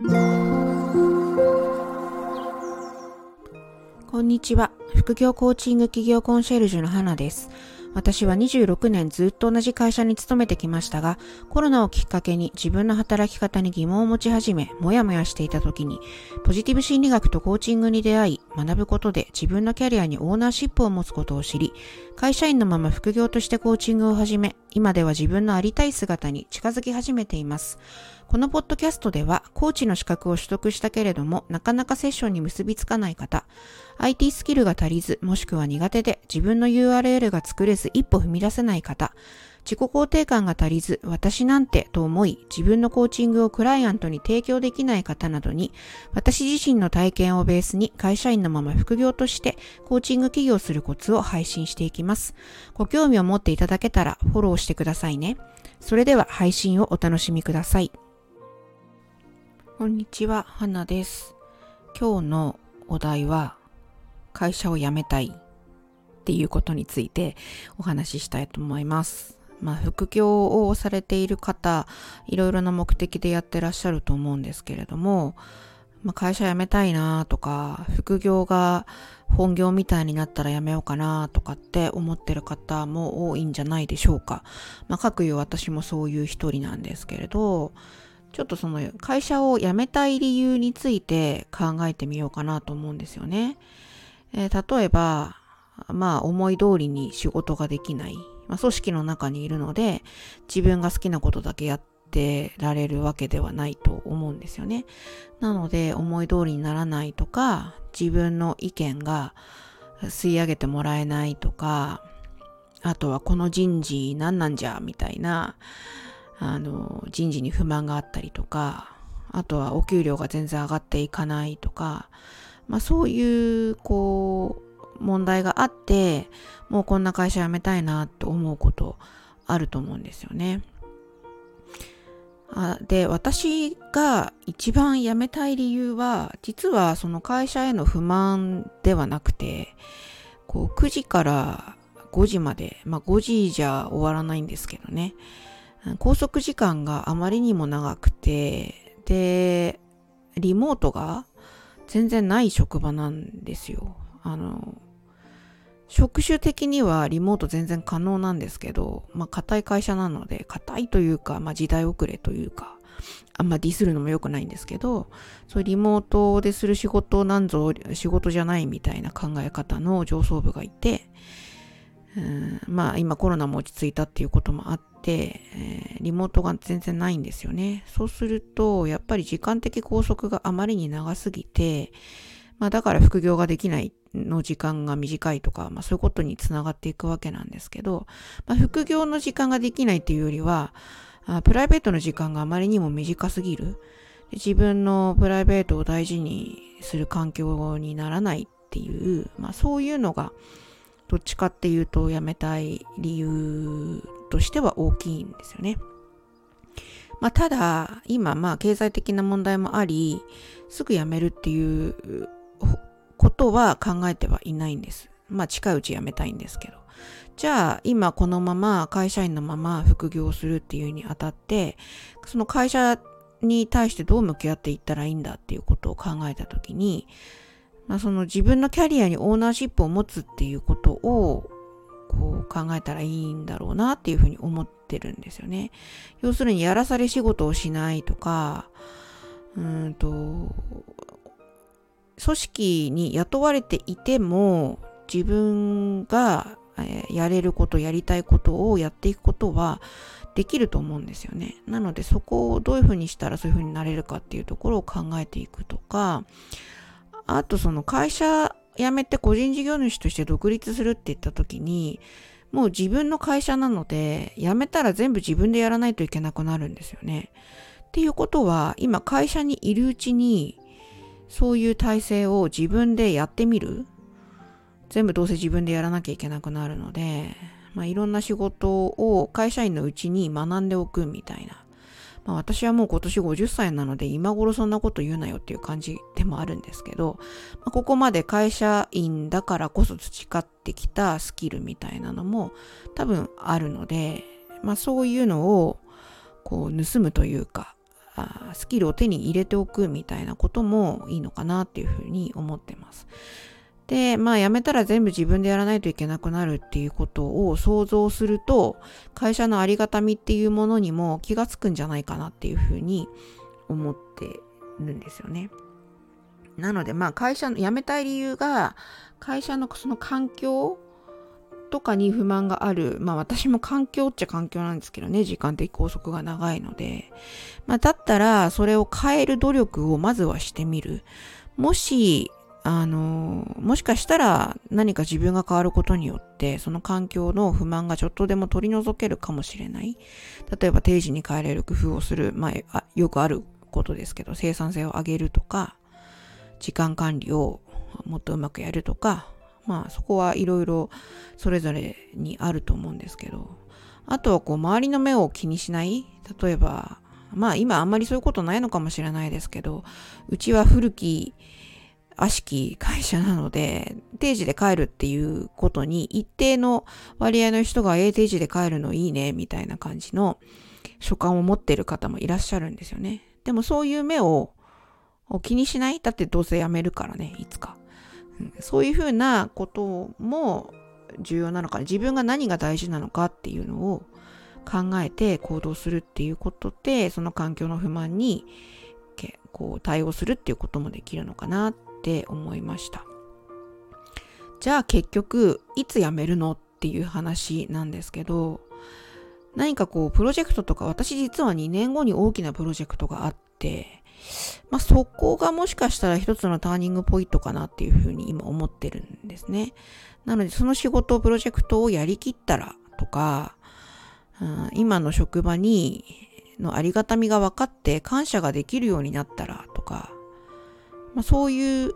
こんにちは。副業コーチング企業コンシェルジュの花です。私は26年ずっと同じ会社に勤めてきましたが、コロナをきっかけに自分の働き方に疑問を持ち始め、もやもやしていた時に、ポジティブ心理学とコーチングに出会い、学ぶことで自分のキャリアにオーナーシップを持つことを知り、会社員のまま副業としてコーチングを始め、今では自分のありたい姿に近づき始めています。このポッドキャストでは、コーチの資格を取得したけれども、なかなかセッションに結びつかない方、IT スキルが足りず、もしくは苦手で自分の URL が作れず一歩踏み出せない方、自己肯定感が足りず、私なんてと思い、自分のコーチングをクライアントに提供できない方などに、私自身の体験をベースに会社員のまま副業としてコーチング起業するコツを配信していきます。ご興味を持っていただけたらフォローしてくださいね。それでは配信をお楽しみください。こんにちは、花です。今日のお題は、会社を辞めたいっていうことについてお話ししたいと思います。まあ、副業をされている方、いろいろな目的でやってらっしゃると思うんですけれども、まあ、会社辞めたいなとか、副業が本業みたいになったら辞めようかなとかって思ってる方も多いんじゃないでしょうか。まあ、各いう私もそういう一人なんですけれど、ちょっとその会社を辞めたい理由について考えてみようかなと思うんですよね。えー、例えば、まあ思い通りに仕事ができない。まあ、組織の中にいるので自分が好きなことだけやってられるわけではないと思うんですよね。なので思い通りにならないとか自分の意見が吸い上げてもらえないとかあとはこの人事何なんじゃみたいなあの、人事に不満があったりとか、あとはお給料が全然上がっていかないとか、まあそういう、こう、問題があって、もうこんな会社辞めたいなと思うことあると思うんですよね。あで、私が一番辞めたい理由は、実はその会社への不満ではなくて、こう9時から5時まで、まあ5時じゃ終わらないんですけどね。拘束時間があまりにも長くて、で、リモートが全然ない職場なんですよ。あの、職種的にはリモート全然可能なんですけど、まあ硬い会社なので、硬いというか、まあ時代遅れというか、あんまディスるのも良くないんですけど、そうリモートでする仕事なんぞ仕事じゃないみたいな考え方の上層部がいて、うんまあ今コロナも落ち着いたっていうこともあって、えー、リモートが全然ないんですよね。そうすると、やっぱり時間的拘束があまりに長すぎて、まあだから副業ができないの時間が短いとか、まあそういうことにつながっていくわけなんですけど、まあ副業の時間ができないっていうよりは、あプライベートの時間があまりにも短すぎる。自分のプライベートを大事にする環境にならないっていう、まあそういうのが、どっちかっていうと辞めたい理由としては大きいんですよね。まあ、ただ、今、まあ、経済的な問題もあり、すぐ辞めるっていうことは考えてはいないんです。まあ、近いうち辞めたいんですけど。じゃあ、今このまま会社員のまま副業するっていうにあたって、その会社に対してどう向き合っていったらいいんだっていうことを考えたときに、まあ、その自分のキャリアにオーナーシップを持つっていうことをこう考えたらいいんだろうなっていうふうに思ってるんですよね。要するにやらされ仕事をしないとか、うんと、組織に雇われていても自分がやれること、やりたいことをやっていくことはできると思うんですよね。なのでそこをどういうふうにしたらそういうふうになれるかっていうところを考えていくとか、あとその会社辞めて個人事業主として独立するって言った時に、もう自分の会社なので、辞めたら全部自分でやらないといけなくなるんですよね。っていうことは、今会社にいるうちに、そういう体制を自分でやってみる？全部どうせ自分でやらなきゃいけなくなるので、まあ、いろんな仕事を会社員のうちに学んでおくみたいな。まあ、私はもう今年50歳なので今頃そんなこと言うなよっていう感じでもあるんですけど、まあ、ここまで会社員だからこそ培ってきたスキルみたいなのも多分あるので、まあそういうのをこう盗むというか、あスキルを手に入れておくみたいなこともいいのかなっていうふうに思ってます。で、まあ辞めたら全部自分でやらないといけなくなるっていうことを想像すると、会社のありがたみっていうものにも気がつくんじゃないかなっていうふうに思ってるんですよね。なのでまあ会社の辞めたい理由が会社のその環境とかに不満がある。まあ私も環境っちゃ環境なんですけどね、時間的拘束が長いので。まあだったらそれを変える努力をまずはしてみる。もし、あの、もしかしたら何か自分が変わることによって、その環境の不満がちょっとでも取り除けるかもしれない。例えば定時に帰れる工夫をする。まあ、よくあることですけど、生産性を上げるとか、時間管理をもっとうまくやるとか、まあそこはいろいろそれぞれにあると思うんですけど、あとはこう周りの目を気にしない例えば、まあ今あんまりそういうことないのかもしれないですけど、うちは古き悪しき会社なので、定時で帰るっていうことに一定の割合の人が、え定時で帰るのいいね、みたいな感じの所感を持っている方もいらっしゃるんですよね。でもそういう目を気にしないだってどうせ辞めるからね、いつか。そういうふうなことも重要なのかな、自分が何が大事なのかっていうのを考えて行動するっていうことで、その環境の不満にこう対応するっていうこともできるのかなって思いました。じゃあ結局、いつ辞めるのっていう話なんですけど、何かこう、プロジェクトとか、私実は2年後に大きなプロジェクトがあって、まあ、そこがもしかしたら一つのターニングポイントかなっていうふうに今思ってるんですね。なので、その仕事、プロジェクトをやりきったらとか、うん、今の職場に、のありがたみが分かって感謝ができるようになったらとか、まあ、そういうフ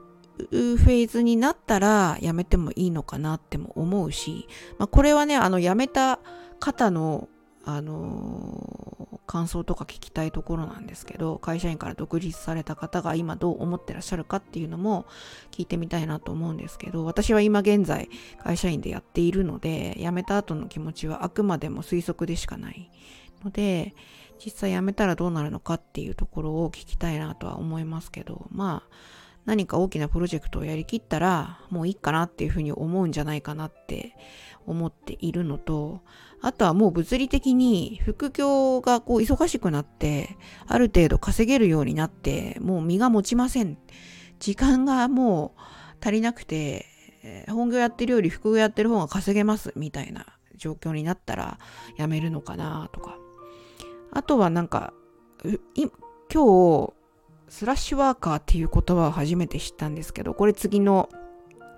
ェーズになったらやめてもいいのかなっても思うし、まあ、これはね、あの、辞めた方のあの、感想とか聞きたいところなんですけど、会社員から独立された方が今どう思ってらっしゃるかっていうのも聞いてみたいなと思うんですけど、私は今現在会社員でやっているので、辞めた後の気持ちはあくまでも推測でしかないので、実際辞めたらどうなるのかっていうところを聞きたいなとは思いますけど、まあ、何か大きなプロジェクトをやりきったらもういいかなっていうふうに思うんじゃないかなって思っているのと、あとはもう物理的に副業がこう忙しくなって、ある程度稼げるようになって、もう身が持ちません。時間がもう足りなくて、本業やってるより副業やってる方が稼げますみたいな状況になったらやめるのかなとか。あとはなんか、今日、スラッシュワーカーっていう言葉を初めて知ったんですけど、これ次の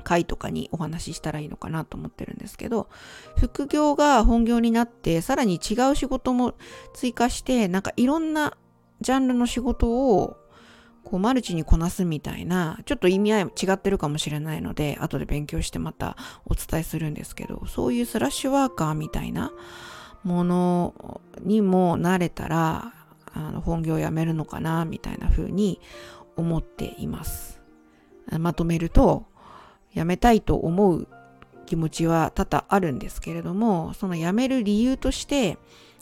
回とかにお話ししたらいいのかなと思ってるんですけど、副業が本業になって、さらに違う仕事も追加して、なんかいろんなジャンルの仕事をこうマルチにこなすみたいな、ちょっと意味合いも違ってるかもしれないので、後で勉強してまたお伝えするんですけど、そういうスラッシュワーカーみたいなものにもなれたら、あの本業を辞めるのかな、みたいな風に思っています。まとめると、辞めたいと思う気持ちは多々あるんですけれども、その辞める理由として、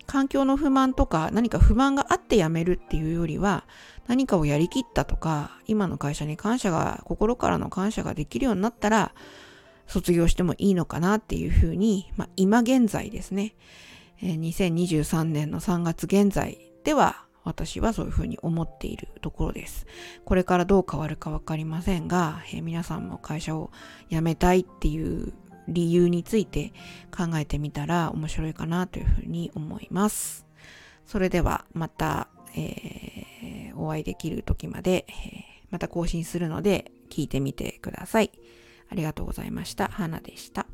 環境の不満とか何か不満があって辞めるっていうよりは、何かをやりきったとか、今の会社に感謝が、心からの感謝ができるようになったら、卒業してもいいのかなっていうふうに、まあ、今現在ですね、2023年の3月現在では私はそういうふうに思っているところです。これからどう変わるかわかりませんが、えー、皆さんも会社を辞めたいっていう理由について考えてみたら面白いかなというふうに思います。それではまた、えー、お会いできる時まで、えー、また更新するので聞いてみてください。ありがとうございました。花でした。